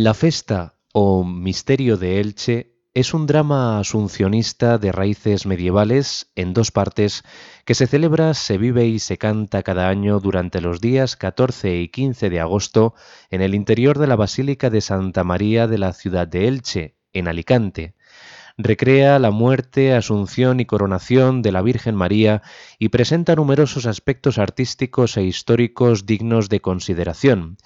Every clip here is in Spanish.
La festa o misterio de Elche es un drama asuncionista de raíces medievales en dos partes que se celebra, se vive y se canta cada año durante los días 14 y 15 de agosto en el interior de la Basílica de Santa María de la ciudad de Elche, en Alicante. Recrea la muerte, asunción y coronación de la Virgen María y presenta numerosos aspectos artísticos e históricos dignos de consideración.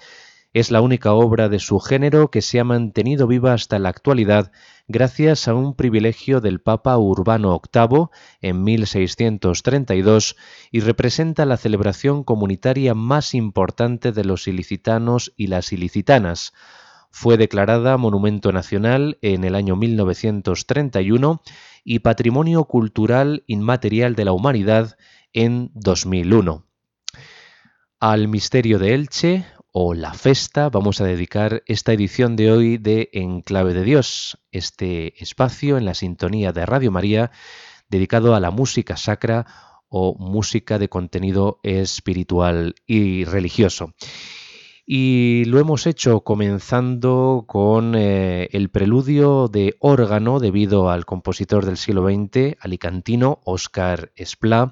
Es la única obra de su género que se ha mantenido viva hasta la actualidad gracias a un privilegio del Papa Urbano VIII en 1632 y representa la celebración comunitaria más importante de los ilicitanos y las ilicitanas. Fue declarada Monumento Nacional en el año 1931 y Patrimonio Cultural Inmaterial de la Humanidad en 2001. Al misterio de Elche, o la festa, vamos a dedicar esta edición de hoy de Enclave de Dios, este espacio en la sintonía de Radio María dedicado a la música sacra o música de contenido espiritual y religioso. Y lo hemos hecho comenzando con eh, el preludio de órgano debido al compositor del siglo XX, alicantino Oscar Esplá,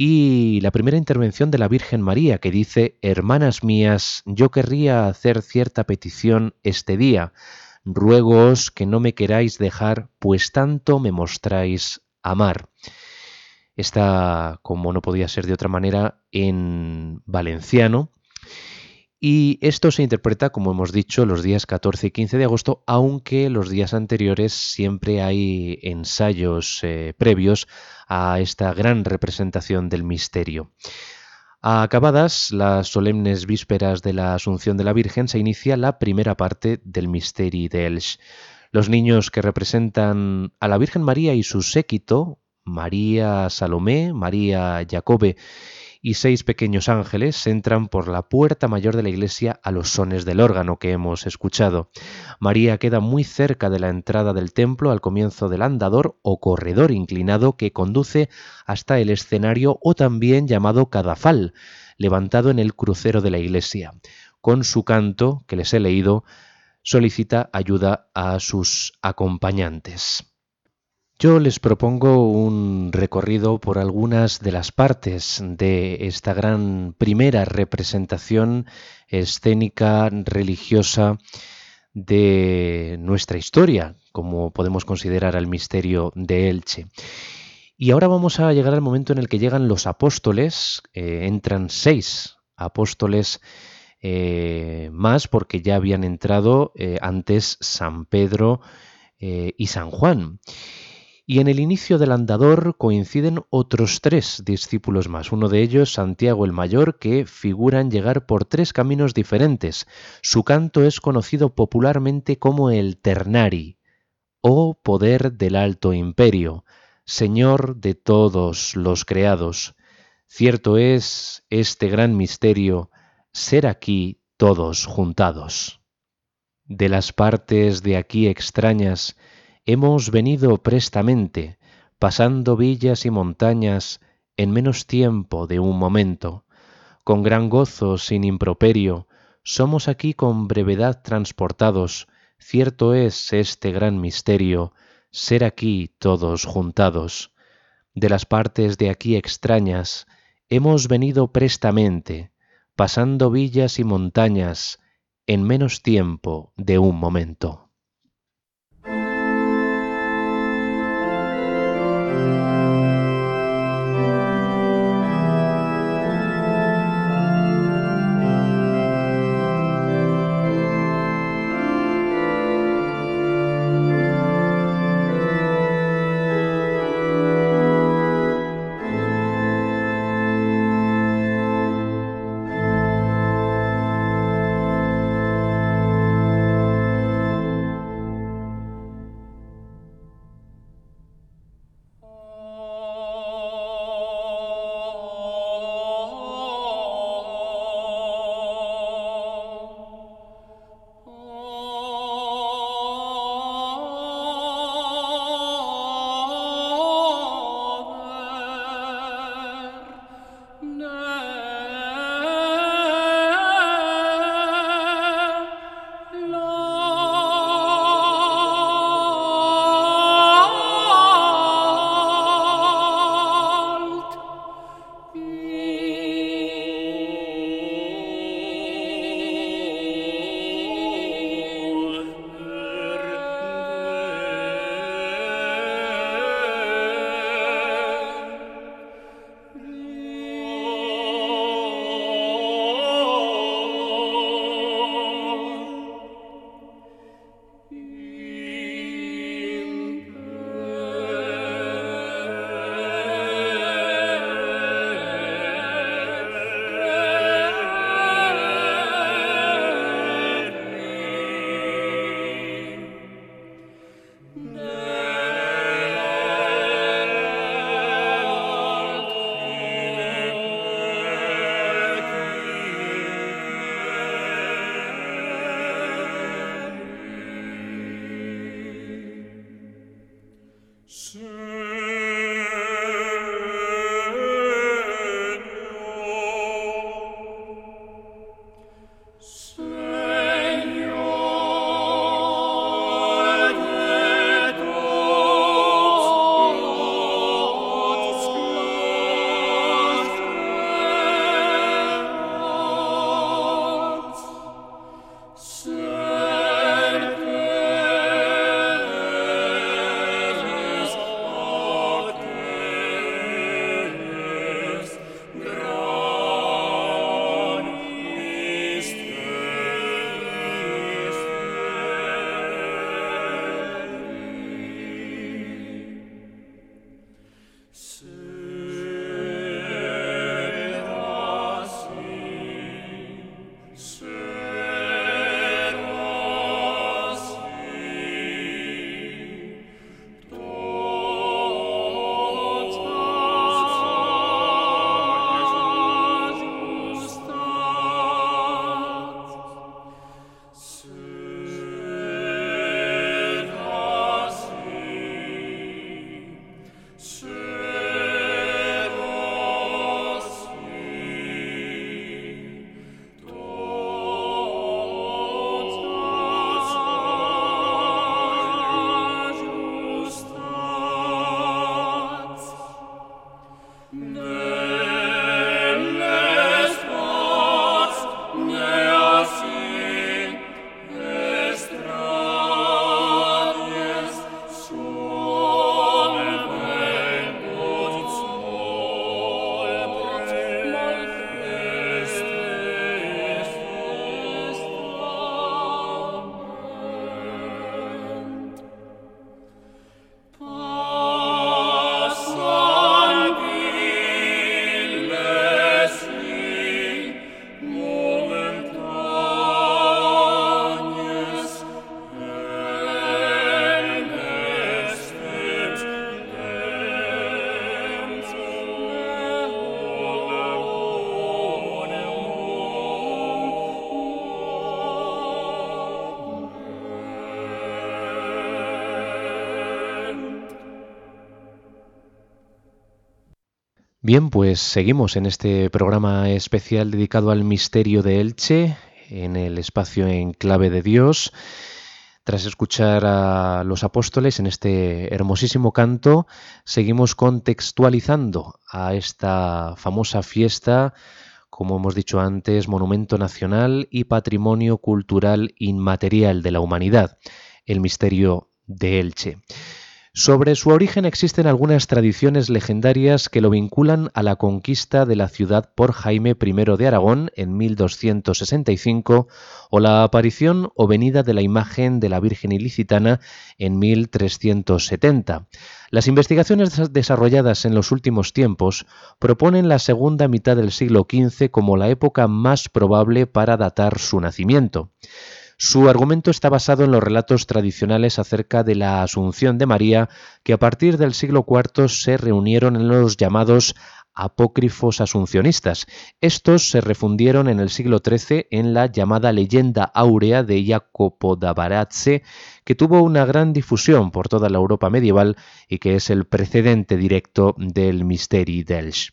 y la primera intervención de la Virgen María que dice, Hermanas mías, yo querría hacer cierta petición este día, ruegoos que no me queráis dejar, pues tanto me mostráis amar. Está, como no podía ser de otra manera, en valenciano y esto se interpreta, como hemos dicho, los días 14 y 15 de agosto, aunque los días anteriores siempre hay ensayos eh, previos a esta gran representación del misterio. Acabadas las solemnes vísperas de la Asunción de la Virgen, se inicia la primera parte del Misteri de Los niños que representan a la Virgen María y su séquito, María Salomé, María Jacobe y seis pequeños ángeles entran por la puerta mayor de la iglesia a los sones del órgano que hemos escuchado. María queda muy cerca de la entrada del templo al comienzo del andador o corredor inclinado que conduce hasta el escenario o también llamado cadafal, levantado en el crucero de la iglesia. Con su canto, que les he leído, solicita ayuda a sus acompañantes. Yo les propongo un recorrido por algunas de las partes de esta gran primera representación escénica religiosa de nuestra historia, como podemos considerar al misterio de Elche. Y ahora vamos a llegar al momento en el que llegan los apóstoles, eh, entran seis apóstoles eh, más porque ya habían entrado eh, antes San Pedro y San Juan. Y en el inicio del andador coinciden otros tres discípulos más, uno de ellos Santiago el Mayor, que figuran llegar por tres caminos diferentes. Su canto es conocido popularmente como el Ternari, o poder del alto imperio, Señor de todos los creados. Cierto es este gran misterio, ser aquí todos juntados. De las partes de aquí extrañas, Hemos venido prestamente, pasando villas y montañas en menos tiempo de un momento. Con gran gozo, sin improperio, somos aquí con brevedad transportados. Cierto es este gran misterio, ser aquí todos juntados. De las partes de aquí extrañas, hemos venido prestamente, pasando villas y montañas en menos tiempo de un momento. Thank you. Bien, pues seguimos en este programa especial dedicado al misterio de Elche, en el espacio en clave de Dios. Tras escuchar a los apóstoles en este hermosísimo canto, seguimos contextualizando a esta famosa fiesta, como hemos dicho antes, monumento nacional y patrimonio cultural inmaterial de la humanidad, el misterio de Elche. Sobre su origen existen algunas tradiciones legendarias que lo vinculan a la conquista de la ciudad por Jaime I de Aragón en 1265 o la aparición o venida de la imagen de la Virgen Ilicitana en 1370. Las investigaciones desarrolladas en los últimos tiempos proponen la segunda mitad del siglo XV como la época más probable para datar su nacimiento. Su argumento está basado en los relatos tradicionales acerca de la Asunción de María, que a partir del siglo IV se reunieron en los llamados apócrifos asuncionistas. Estos se refundieron en el siglo XIII en la llamada leyenda áurea de Jacopo da Barazze, que tuvo una gran difusión por toda la Europa medieval y que es el precedente directo del Misteri d'Elx.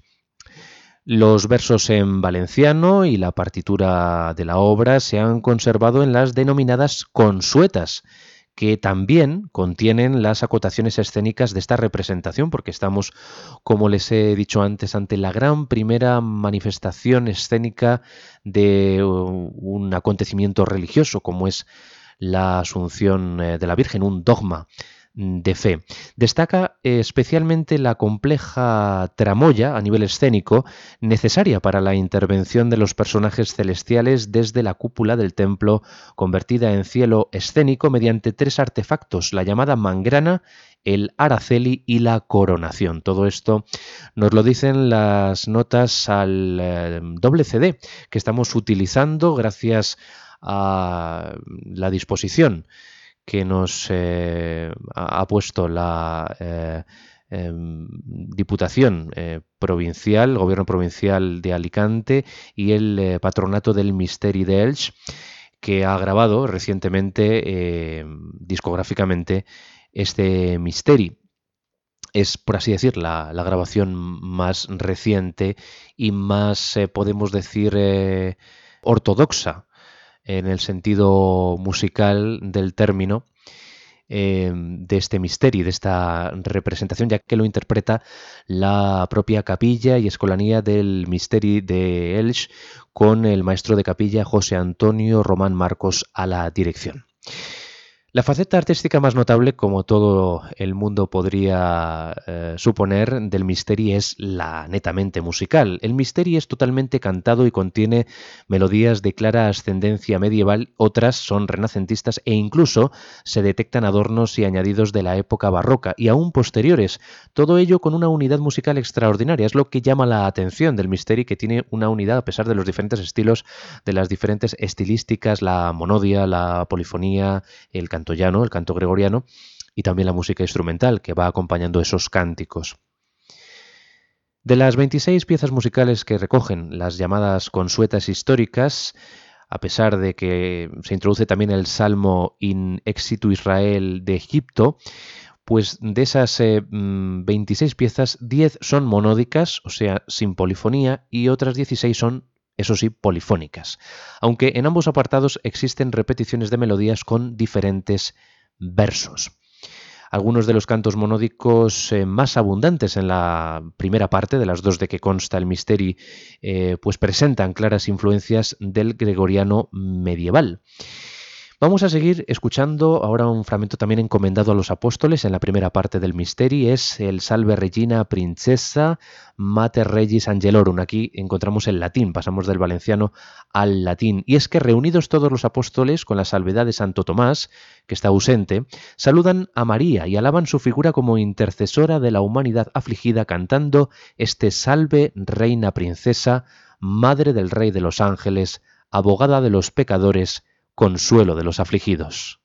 Los versos en valenciano y la partitura de la obra se han conservado en las denominadas consuetas, que también contienen las acotaciones escénicas de esta representación, porque estamos, como les he dicho antes, ante la gran primera manifestación escénica de un acontecimiento religioso, como es la Asunción eh, de la Virgen, un dogma de fe. Destaca especialmente la compleja tramoya a nivel escénico necesaria para la intervención de los personajes celestiales desde la cúpula del templo convertida en cielo escénico mediante tres artefactos, la llamada mangrana, el araceli y la coronación. Todo esto nos lo dicen las notas al eh, doble CD que estamos utilizando gracias a la disposición que nos eh, ha puesto la eh, em, Diputación eh, Provincial, Gobierno Provincial de Alicante y el Patronato del Misteri de Elche, que ha grabado recientemente discográficamente este Misteri es, por así decir, la, grabación más reciente y más, podemos decir, ortodoxa en el sentido musical del término, eh, de este misterio, de esta representación, ya que lo interpreta la propia capilla y escolanía del misterio de Elche con el maestro de capilla José Antonio Román Marcos a la dirección. La faceta artística más notable, como todo el mundo podría eh, suponer, del Misteri es la netamente musical. El Misteri es totalmente cantado y contiene melodías de clara ascendencia medieval, otras son renacentistas e incluso se detectan adornos y añadidos de la época barroca y aún posteriores. Todo ello con una unidad musical extraordinaria. Es lo que llama la atención del Misteri, que tiene una unidad a pesar de los diferentes estilos, de las diferentes estilísticas, la monodia, la polifonía, el canto llano, el canto gregoriano, y también la música instrumental que va acompañando esos cánticos. De las 26 piezas musicales que recogen las llamadas consuetas históricas, a pesar de que se introduce también el Salmo In Exitu Israel de Egipto, pues de esas 26 eh, mm, piezas, 10 son monódicas, o sea, sin polifonía, y otras 16 son eso sí, polifónicas, aunque en ambos apartados existen repeticiones de melodías con diferentes versos. Algunos de los cantos monódicos eh, más abundantes en la primera parte, de las dos de que consta el misteri, eh, pues presentan claras influencias del gregoriano medieval. Vamos a seguir escuchando ahora un fragmento también encomendado a los apóstoles en la primera parte del Misteri, es el Salve Regina Princesa Mater Regis Angelorum. Aquí encontramos el latín, pasamos del valenciano al latín. Y es que reunidos todos los apóstoles con la salvedad de Santo Tomás, que está ausente, saludan a María y alaban su figura como intercesora de la humanidad afligida cantando este Salve Reina Princesa, Madre del Rey de los Ángeles, abogada de los pecadores, consuelo de los afligidos.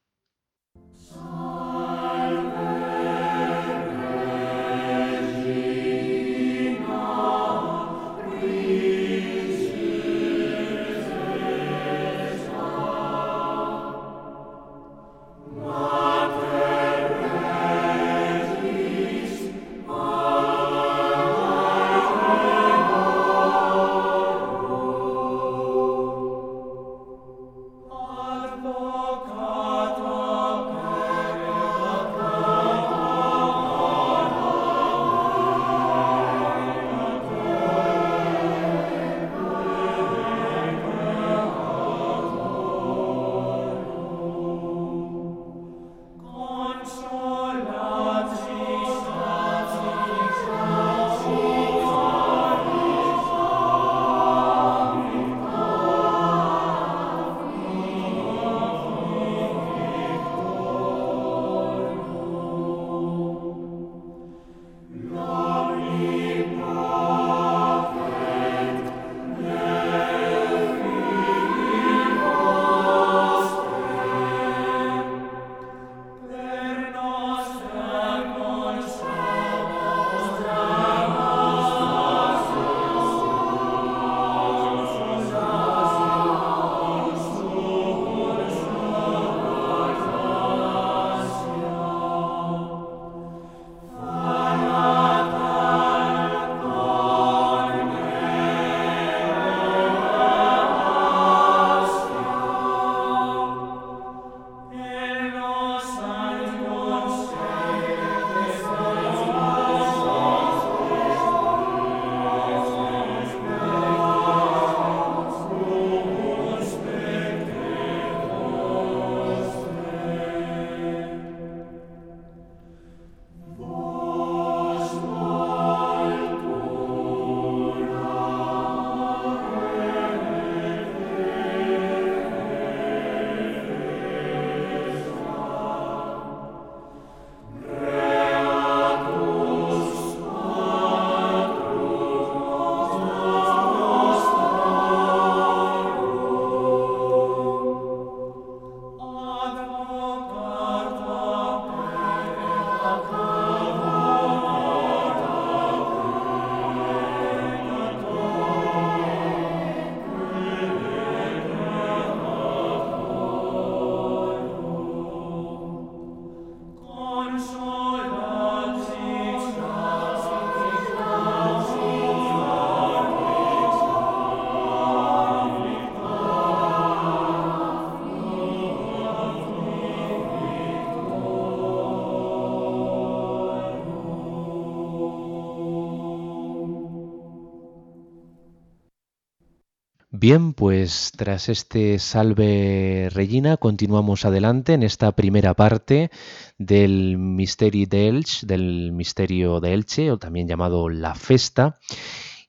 Bien, pues tras este Salve Regina continuamos adelante en esta primera parte del Misteri del misterio de Elche, o también llamado La Festa.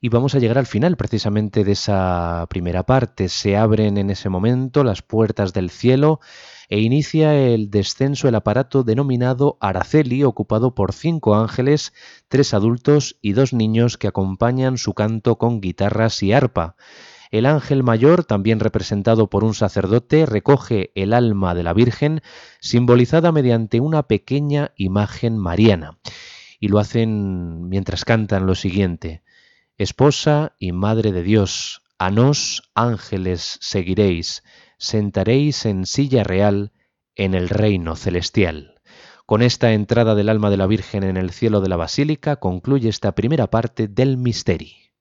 Y vamos a llegar al final precisamente de esa primera parte. Se abren en ese momento las puertas del cielo e inicia el descenso el aparato denominado Araceli, ocupado por cinco ángeles, tres adultos y dos niños que acompañan su canto con guitarras y arpa. El ángel mayor, también representado por un sacerdote, recoge el alma de la Virgen, simbolizada mediante una pequeña imagen mariana. Y lo hacen mientras cantan lo siguiente. Esposa y Madre de Dios, a nos ángeles seguiréis, sentaréis en silla real en el reino celestial. Con esta entrada del alma de la Virgen en el cielo de la Basílica concluye esta primera parte del misterio.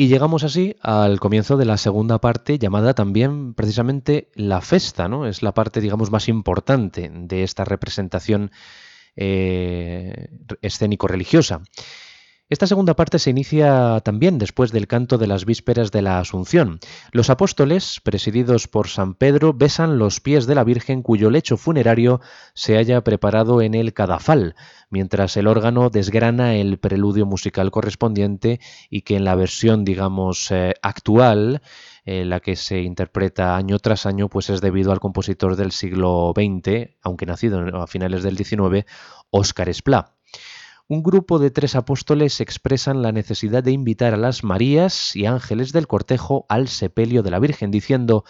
Y llegamos así al comienzo de la segunda parte llamada también precisamente la festa, ¿no? Es la parte, digamos, más importante de esta representación eh, escénico-religiosa. Esta segunda parte se inicia también después del canto de las vísperas de la Asunción. Los apóstoles, presididos por San Pedro, besan los pies de la Virgen cuyo lecho funerario se haya preparado en el cadafal, mientras el órgano desgrana el preludio musical correspondiente y que en la versión, digamos, eh, actual, eh, la que se interpreta año tras año, pues es debido al compositor del siglo XX, aunque nacido a finales del XIX, Óscar Esplá un grupo de tres apóstoles expresan la necesidad de invitar a las Marías y ángeles del cortejo al sepelio de la Virgen, diciendo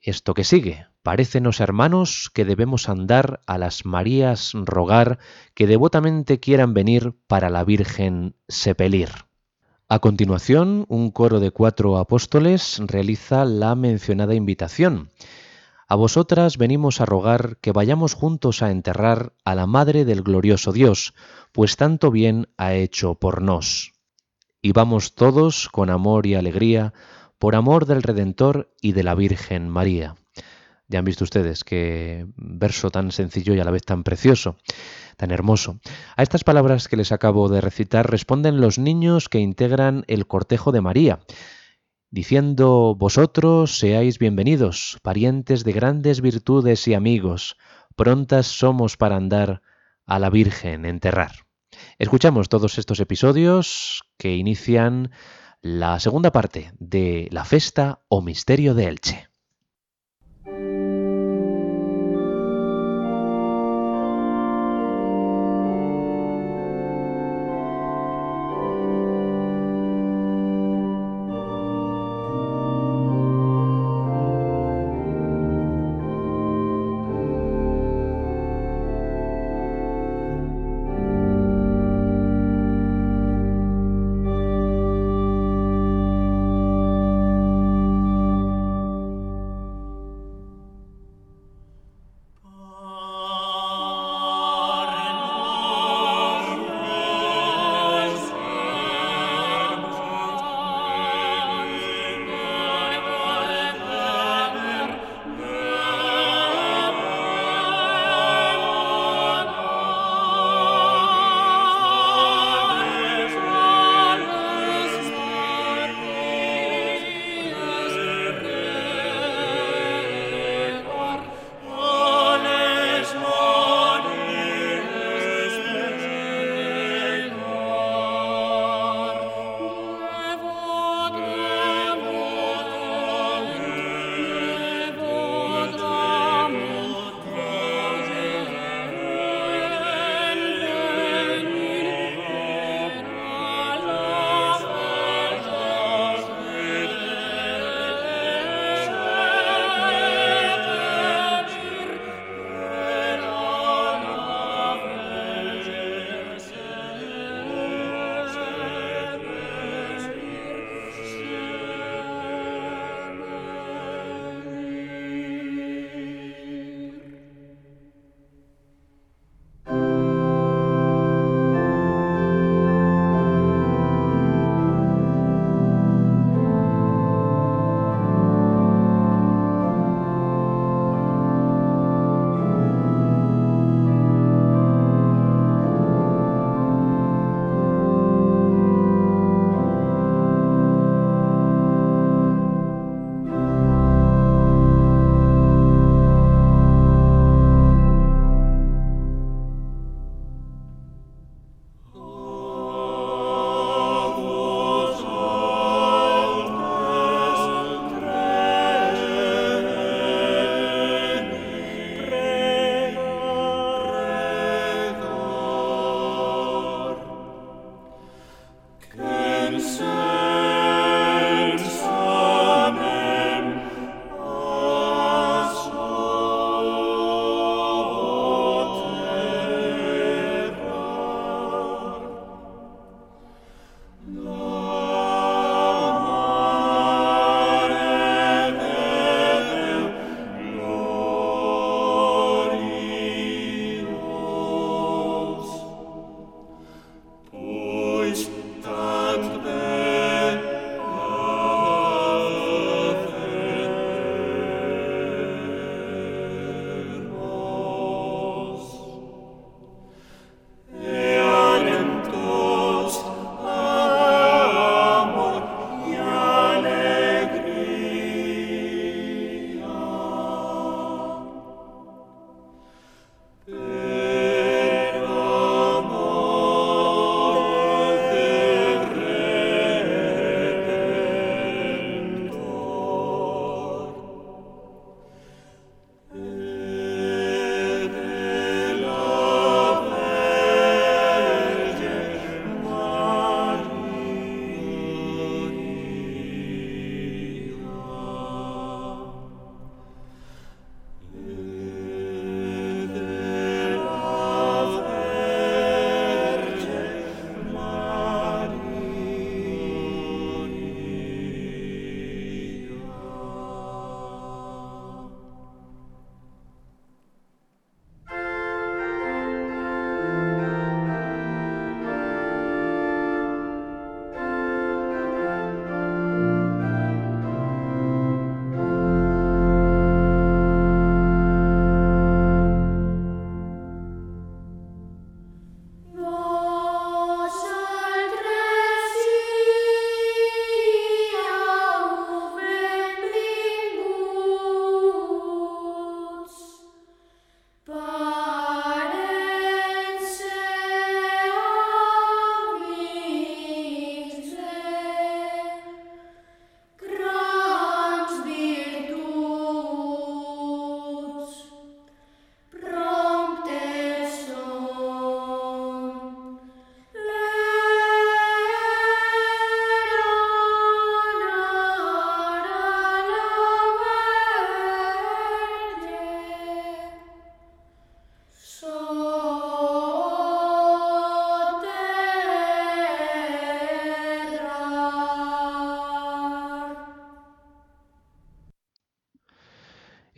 esto que sigue. Parécenos, hermanos, que debemos andar a las Marías rogar que devotamente quieran venir para la Virgen sepelir. A continuación, un coro de cuatro apóstoles realiza la mencionada invitación. A vosotras venimos a rogar que vayamos juntos a enterrar a la Madre del glorioso Dios, pues tanto bien ha hecho por nos. Y vamos todos con amor y alegría, por amor del Redentor y de la Virgen María. Ya han visto ustedes qué verso tan sencillo y a la vez tan precioso, tan hermoso. A estas palabras que les acabo de recitar responden los niños que integran el cortejo de María, diciendo, Vosotros seáis bienvenidos, parientes de grandes virtudes y amigos, prontas somos para andar a la Virgen enterrar. Escuchamos todos estos episodios que inician la segunda parte de la festa o misterio de Elche.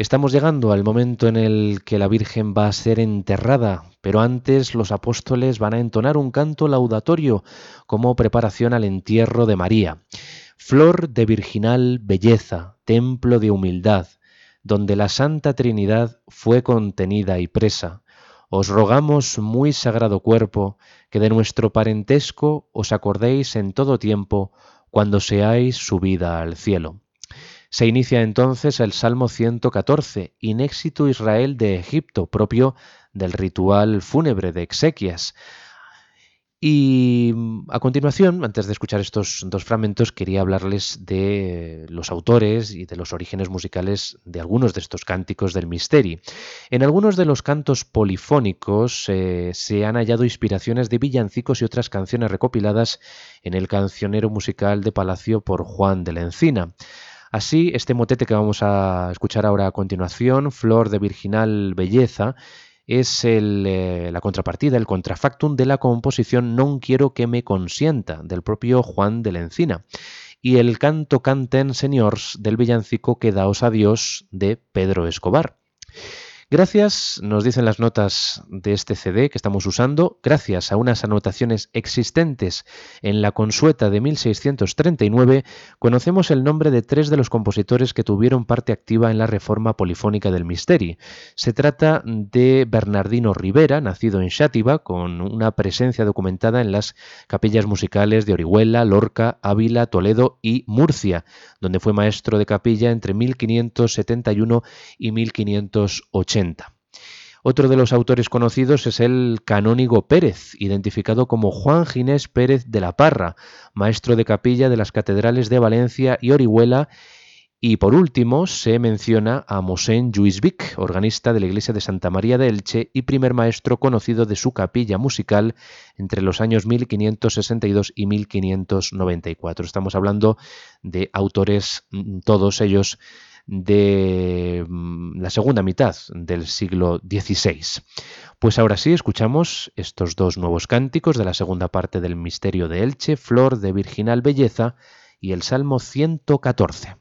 Estamos llegando al momento en el que la Virgen va a ser enterrada, pero antes los apóstoles van a entonar un canto laudatorio como preparación al entierro de María. Flor de virginal belleza, templo de humildad, donde la Santa Trinidad fue contenida y presa. Os rogamos, muy sagrado cuerpo, que de nuestro parentesco os acordéis en todo tiempo, cuando seáis subida al cielo. Se inicia entonces el Salmo 114, Inéxito Israel de Egipto, propio del ritual fúnebre de exequias. Y mm, a continuación, antes de escuchar estos dos fragmentos, quería hablarles de los autores y de los orígenes musicales de algunos de estos cánticos del Misteri. En algunos de los cantos polifónicos eh, se han hallado inspiraciones de villancicos y otras canciones recopiladas en el cancionero musical de Palacio por Juan de la Encina. Así, este motete que vamos a escuchar ahora a continuación, Flor de Virginal Belleza, es eh, la contrapartida, el contrafactum de la composición Non quiero que me consienta, del propio Juan de la Encina, y el canto canten señors del villancico Quedaos a Dios de Pedro Escobar. Gracias, nos dicen las notas de este CD que estamos usando, gracias a unas anotaciones existentes en la consueta de 1639, conocemos el nombre de tres de los compositores que tuvieron parte activa en la reforma polifónica del Misteri. Se trata de Bernardino Rivera, nacido en Xátiva, con una presencia documentada en las capillas musicales de Orihuela, Lorca, Ávila, Toledo y Murcia, donde fue maestro de capilla entre 1571 y 1580. Otro de los autores conocidos es el canónigo Pérez, identificado como Juan Ginés Pérez de la Parra, maestro de capilla de las catedrales de Valencia y Orihuela, y por último se menciona a Mosén Lluís Vic, organista de la iglesia de Santa María de Elche y primer maestro conocido de su capilla musical entre los años 1562 y 1594. Estamos hablando de autores, mm, todos ellos de mm, la segunda mitad del siglo XVI. Pues ahora sí, escuchamos estos dos nuevos cánticos de la segunda parte del Misterio de Elche, Flor de Virginal Belleza y el Salmo 114.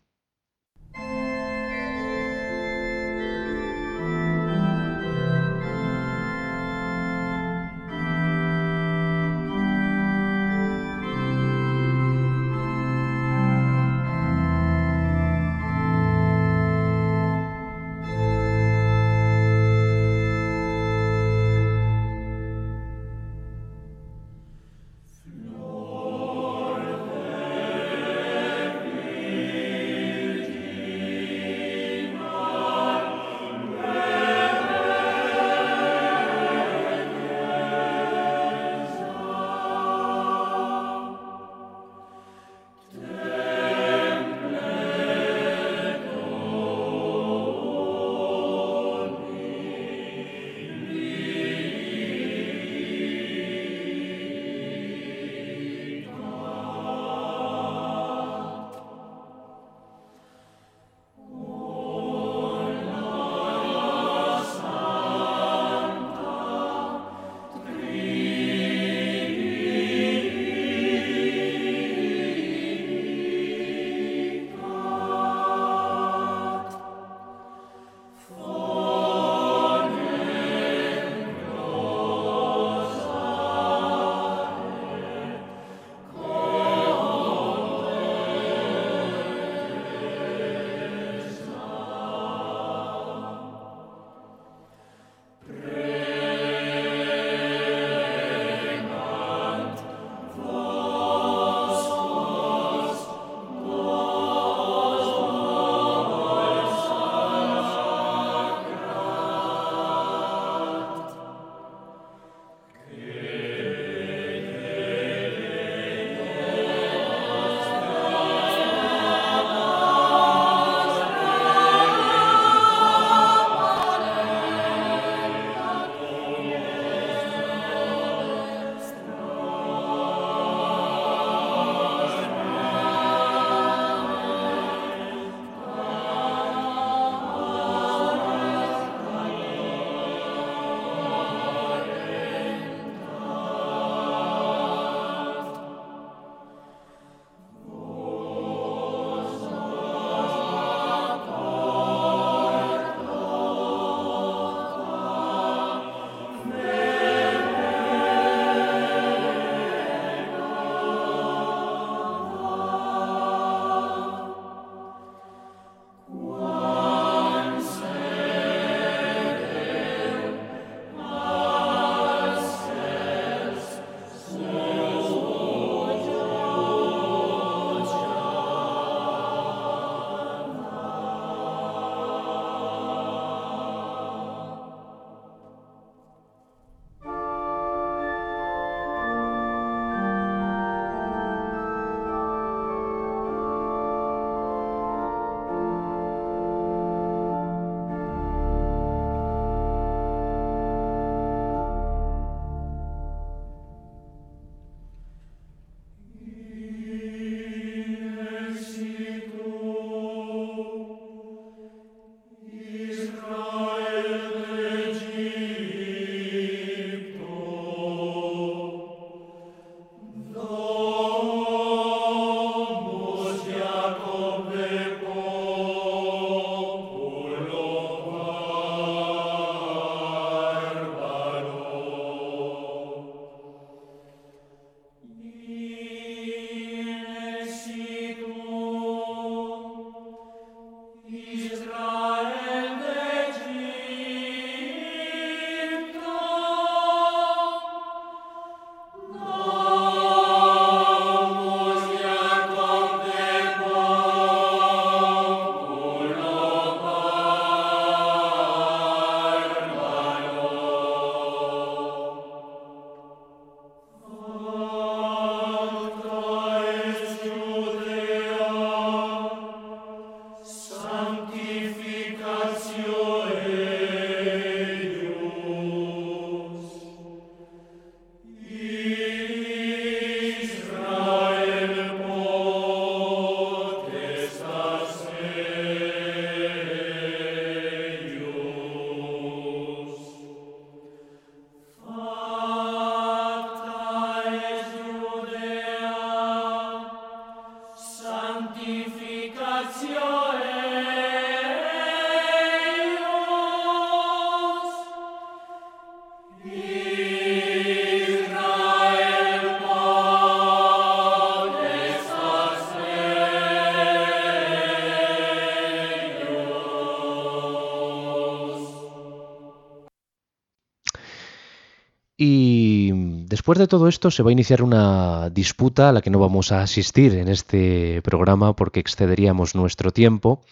Después de todo esto se va a iniciar una disputa a la que no vamos a asistir en este programa porque excederíamos nuestro tiempo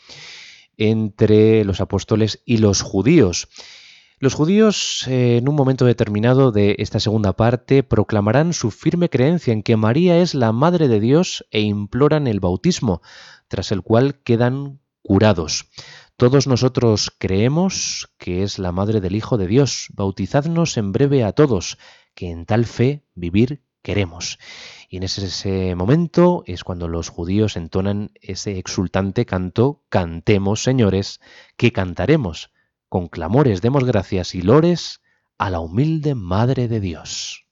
entre los apóstoles y los judíos. Los judíos, eh, en un momento determinado de esta segunda parte, proclamarán su firme creencia en que María es la Madre de Dios e imploran el bautismo, tras el cual quedan curados. Todos nosotros creemos que es la Madre del Hijo de Dios. Bautizadnos en breve a todos, que en tal fe vivir queremos. Y en ese, momento es cuando los judíos entonan ese exultante canto, Cantemos, señores, que cantaremos. Con clamores demos gracias y lores a la humilde Madre de Dios.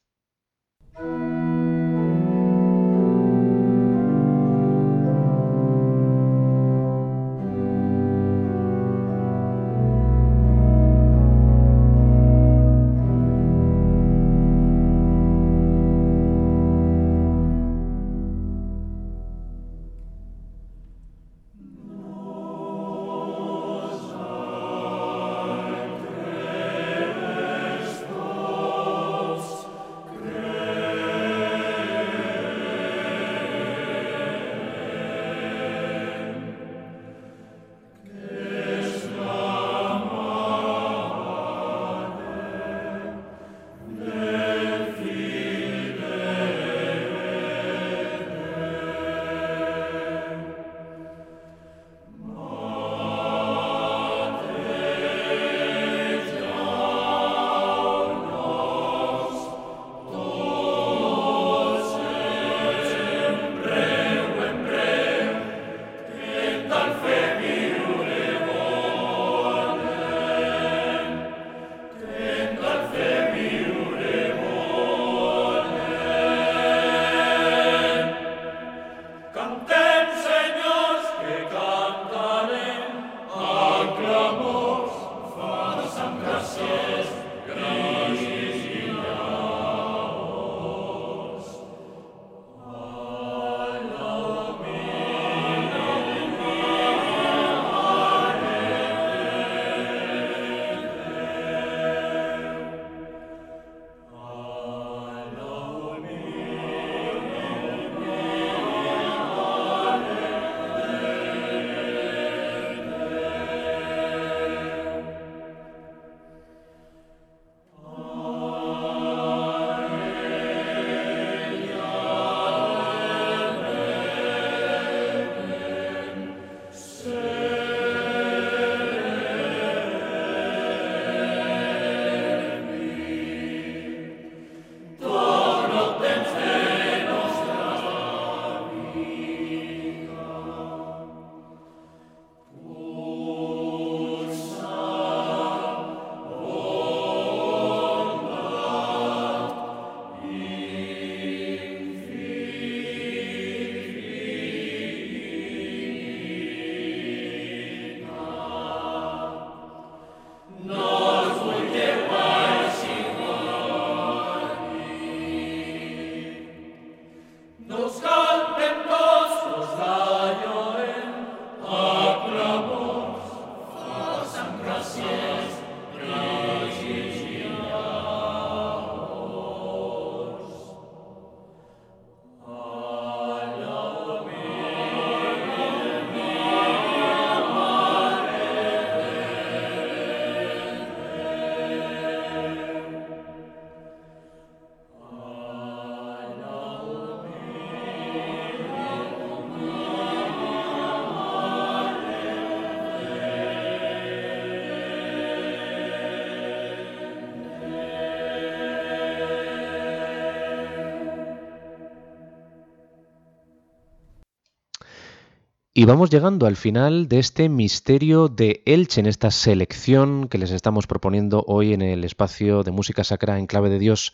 Y vamos llegando al final de este misterio de Elche, en esta selección que les estamos proponiendo hoy en el espacio de música sacra en clave de Dios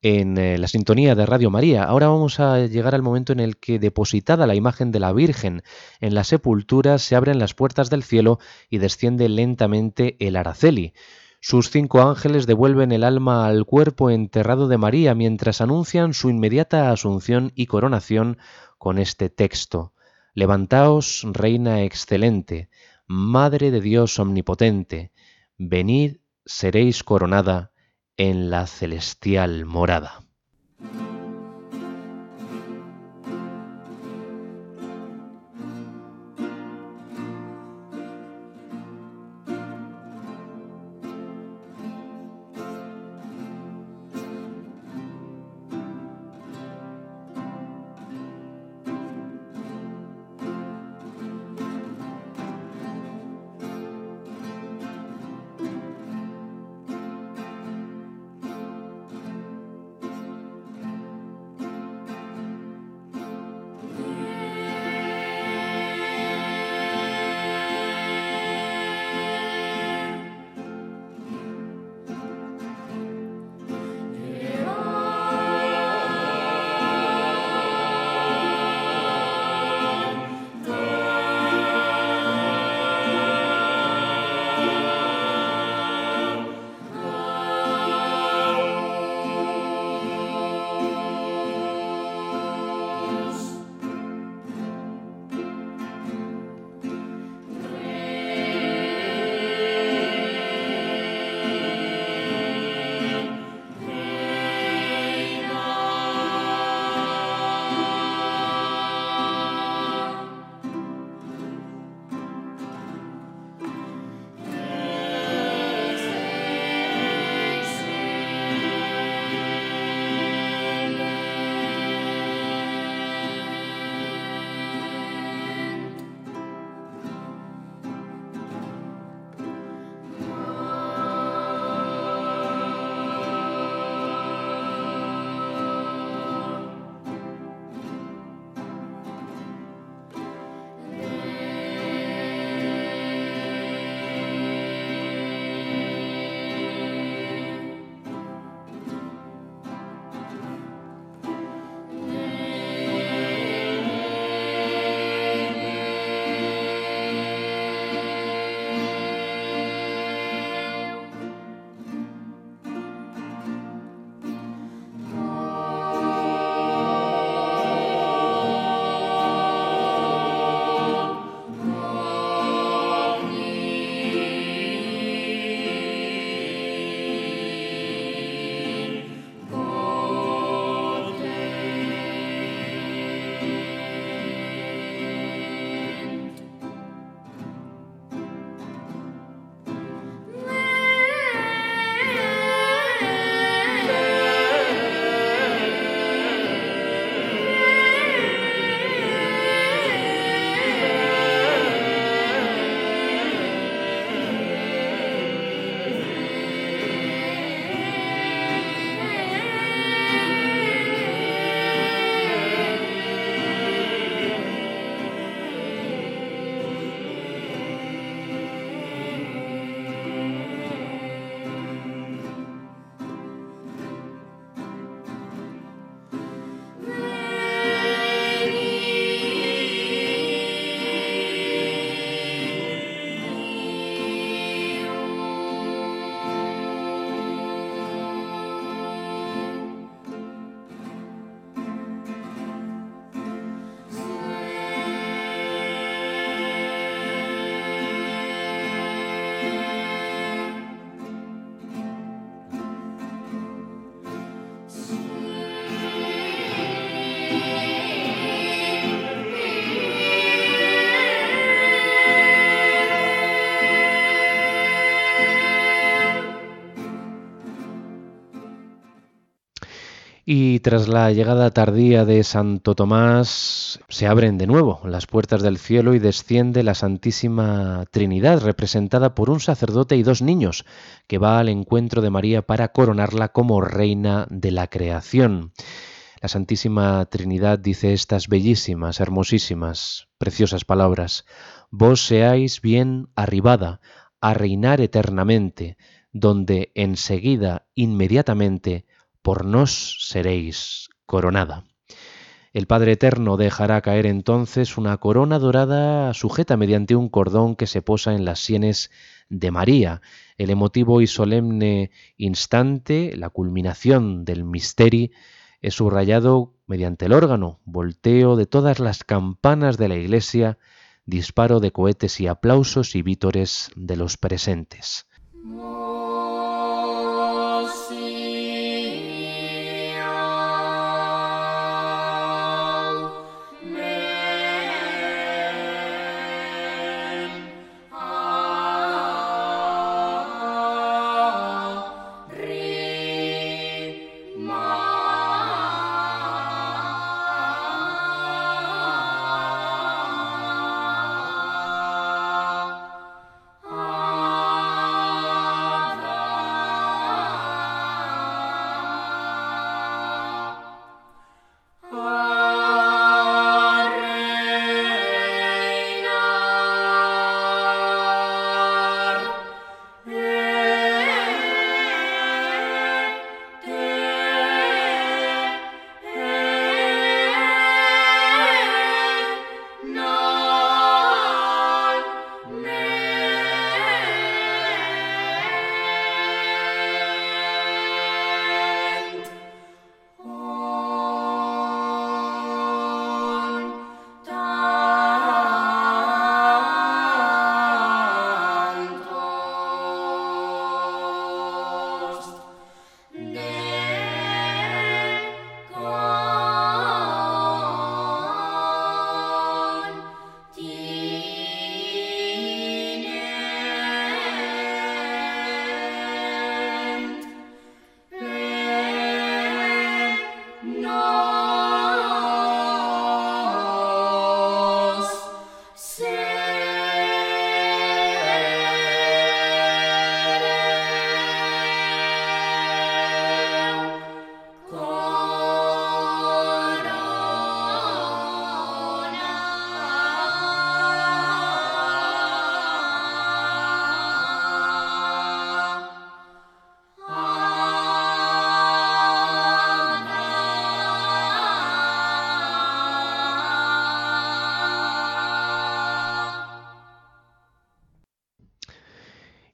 en eh, la sintonía de Radio María. Ahora vamos a llegar al momento en el que, depositada la imagen de la Virgen en la sepultura, se abren las puertas del cielo y desciende lentamente el Araceli. Sus cinco ángeles devuelven el alma al cuerpo enterrado de María mientras anuncian su inmediata asunción y coronación con este texto. Levantaos, Reina excelente, Madre de Dios omnipotente, venid, seréis coronada en la celestial morada. Y tras la llegada tardía de Santo Tomás, se abren de nuevo las puertas del cielo y desciende la Santísima Trinidad, representada por un sacerdote y dos niños, que va al encuentro de María para coronarla como reina de la creación. La Santísima Trinidad dice estas bellísimas, hermosísimas, preciosas palabras. Vos seáis bien arribada a reinar eternamente, donde enseguida, inmediatamente, por nos seréis coronada. El Padre Eterno dejará caer entonces una corona dorada sujeta mediante un cordón que se posa en las sienes de María. El emotivo y solemne instante, la culminación del misterio, es subrayado mediante el órgano, volteo de todas las campanas de la iglesia, disparo de cohetes y aplausos y vítores de los presentes.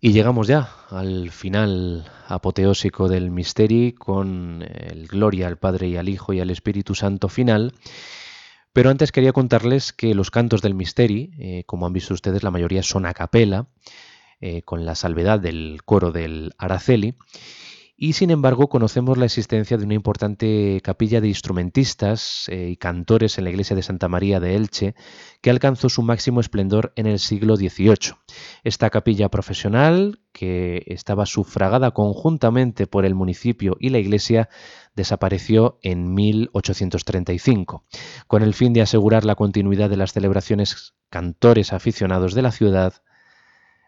Y llegamos ya al final apoteósico del misterio con el Gloria al Padre y al Hijo y al Espíritu Santo final. Pero antes quería contarles que los cantos del misterio, eh, como han visto ustedes, la mayoría son a capela, eh, con la salvedad del coro del Araceli y sin embargo conocemos la existencia de una importante capilla de instrumentistas eh, y cantores en la iglesia de Santa María de Elche que alcanzó su máximo esplendor en el siglo XVIII. Esta capilla profesional, que estaba sufragada conjuntamente por el municipio y la iglesia, desapareció en 1835. Con el fin de asegurar la continuidad de las celebraciones, cantores aficionados de la ciudad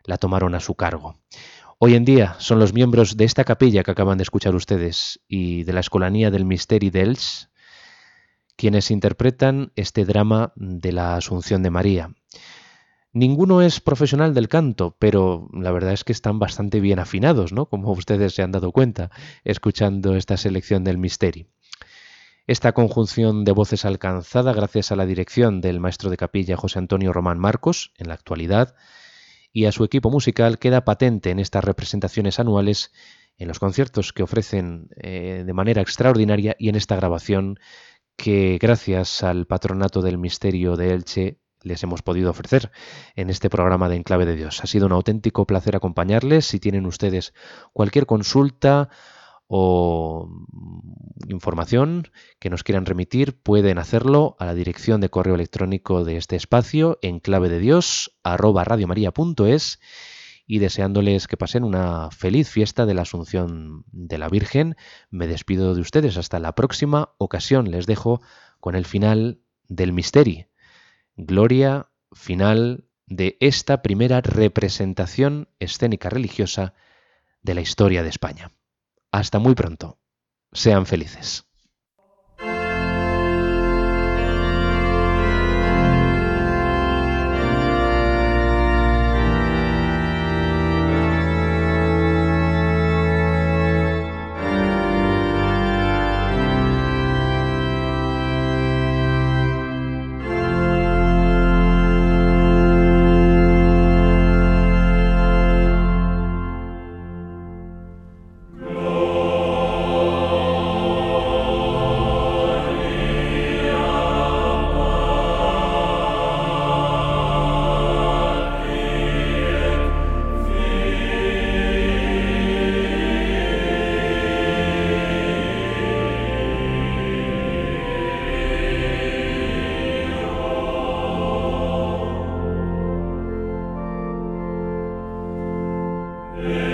la tomaron a su cargo. Hoy en día son los miembros de esta capilla que acaban de escuchar ustedes y de la Escolanía del Misteri d'Els quienes interpretan este drama de la Asunción de María. Ninguno es profesional del canto, pero la verdad es que están bastante bien afinados, ¿no? Como ustedes se han dado cuenta escuchando esta selección del Misteri. Esta conjunción de voces alcanzada gracias a la dirección del maestro de capilla José Antonio Román Marcos, en la actualidad, y a su equipo musical queda patente en estas representaciones anuales, en los conciertos que ofrecen eh, de manera extraordinaria y en esta grabación que gracias al patronato del misterio de Elche les hemos podido ofrecer en este programa de Enclave de Dios. Ha sido un auténtico placer acompañarles. Si tienen ustedes cualquier consulta o información que nos quieran remitir, pueden hacerlo a la dirección de correo electrónico de este espacio, en clave de Dios, arroba y deseándoles que pasen una feliz fiesta de la Asunción de la Virgen, me despido de ustedes hasta la próxima ocasión. Les dejo con el final del misterio. Gloria final de esta primera representación escénica religiosa de la historia de España. Hasta muy pronto. Sean felices. Yeah.